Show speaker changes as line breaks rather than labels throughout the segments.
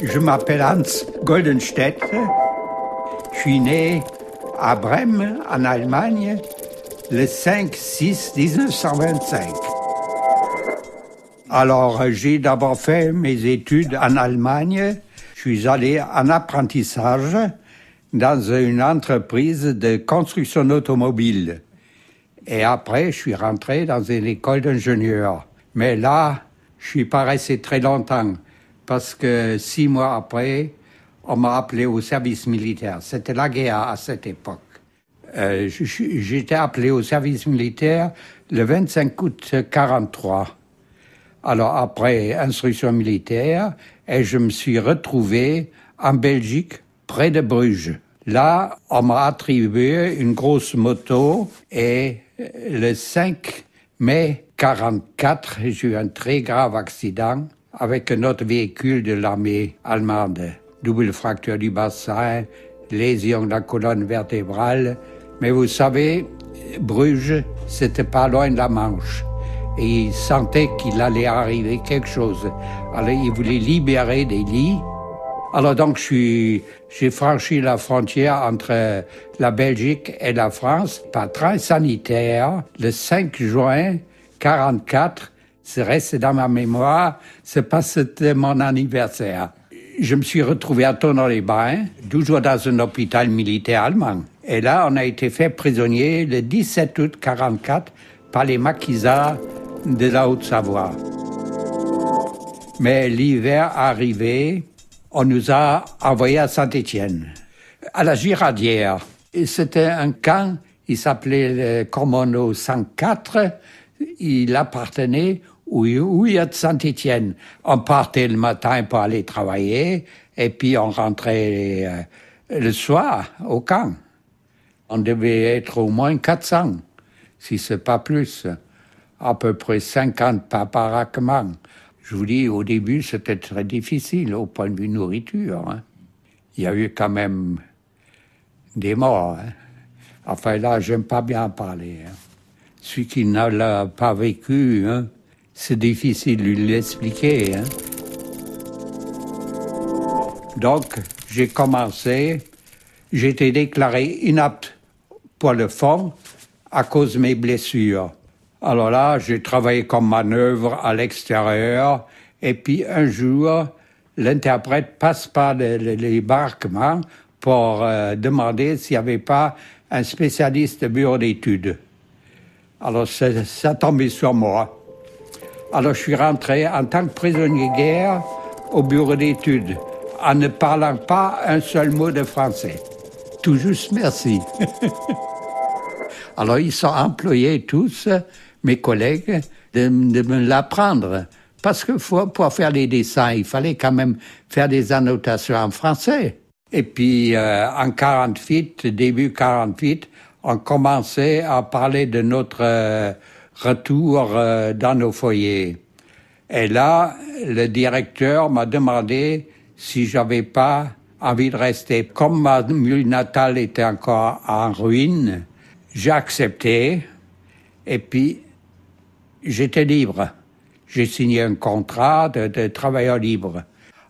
Je m'appelle Hans Goldenstedt. Je suis né à Brême, en Allemagne, le 5-6-1925. Alors, j'ai d'abord fait mes études en Allemagne. Je suis allé en apprentissage dans une entreprise de construction automobile. Et après, je suis rentré dans une école d'ingénieur. Mais là, je suis pas resté très longtemps parce que six mois après, on m'a appelé au service militaire. C'était la guerre à cette époque. Euh, J'étais appelé au service militaire le 25 août 43. Alors après instruction militaire, et je me suis retrouvé en Belgique, près de Bruges. Là, on m'a attribué une grosse moto et le 5 mai 44, j'ai eu un très grave accident avec un autre véhicule de l'armée allemande. Double fracture du bassin, lésion de la colonne vertébrale. Mais vous savez, Bruges, c'était pas loin de la Manche. Et il sentait qu'il allait arriver quelque chose. Alors il voulait libérer des lits alors donc, j'ai franchi la frontière entre la Belgique et la France par train sanitaire le 5 juin 44. C'est resté dans ma mémoire. C'est que c'était mon anniversaire. Je me suis retrouvé à Tonon-les-Bains, toujours dans un hôpital militaire allemand. Et là, on a été fait prisonnier le 17 août 44 par les maquisards de la Haute-Savoie. Mais l'hiver arrivait, on nous a envoyés à Saint-Étienne, à la Girardière. C'était un camp, il s'appelait le Commono 104, il appartenait au oui, de Saint-Étienne. On partait le matin pour aller travailler, et puis on rentrait euh, le soir au camp. On devait être au moins 400, si c'est pas plus, à peu près 50 par baraquement. Je vous dis, au début, c'était très difficile au point de vue nourriture. Hein. Il y a eu quand même des morts. Hein. Enfin, là, j'aime pas bien en parler. Hein. Celui qui n'a pas vécu, c'est difficile de l'expliquer. Donc, j'ai commencé, j'ai été déclaré inapte pour le fond à cause de mes blessures. Alors là, j'ai travaillé comme manœuvre à l'extérieur, et puis un jour, l'interprète passe par les, barquements pour euh, demander s'il n'y avait pas un spécialiste de bureau d'études. Alors ça, tombé sur moi. Alors je suis rentré en tant que prisonnier de guerre au bureau d'études, en ne parlant pas un seul mot de français. Tout juste merci. Alors ils sont employés tous mes collègues de, me l'apprendre. Parce que pour faire les dessins, il fallait quand même faire des annotations en français. Et puis euh, en 48, début 48, on commençait à parler de notre euh, retour euh, dans nos foyers. Et là, le directeur m'a demandé si j'avais pas envie de rester. Comme ma mule natale était encore en ruine, j'ai accepté. Et puis, j'étais libre. J'ai signé un contrat de, travailleur libre.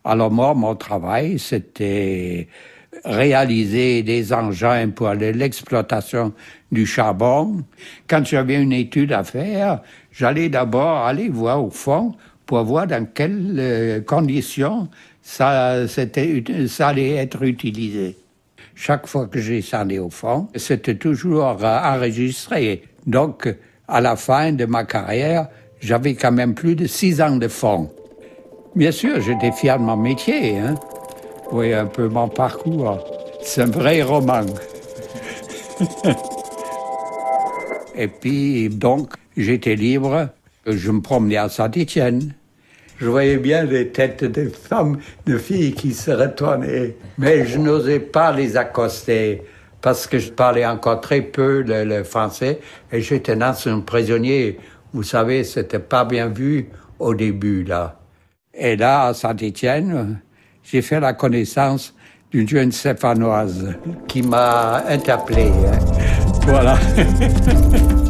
Alors moi, mon travail, c'était réaliser des engins pour l'exploitation du charbon. Quand j'avais une étude à faire, j'allais d'abord aller voir au fond pour voir dans quelles euh, conditions ça, allait être utilisé. Chaque fois que j'ai descendu au fond, c'était toujours enregistré. Donc, à la fin de ma carrière, j'avais quand même plus de six ans de fond. Bien sûr, j'étais fier de mon métier. Hein. Oui, un peu mon parcours. C'est un vrai roman. Et puis, donc, j'étais libre. Je me promenais à Saint-Étienne. Je voyais bien les têtes des femmes, de filles qui se retournaient, mais je n'osais pas les accoster parce que je parlais encore très peu le, français et j'étais dans un prisonnier. Vous savez, c'était pas bien vu au début, là. Et là, à Saint-Étienne, j'ai fait la connaissance d'une jeune stéphanoise qui m'a interpellé. Hein. Voilà.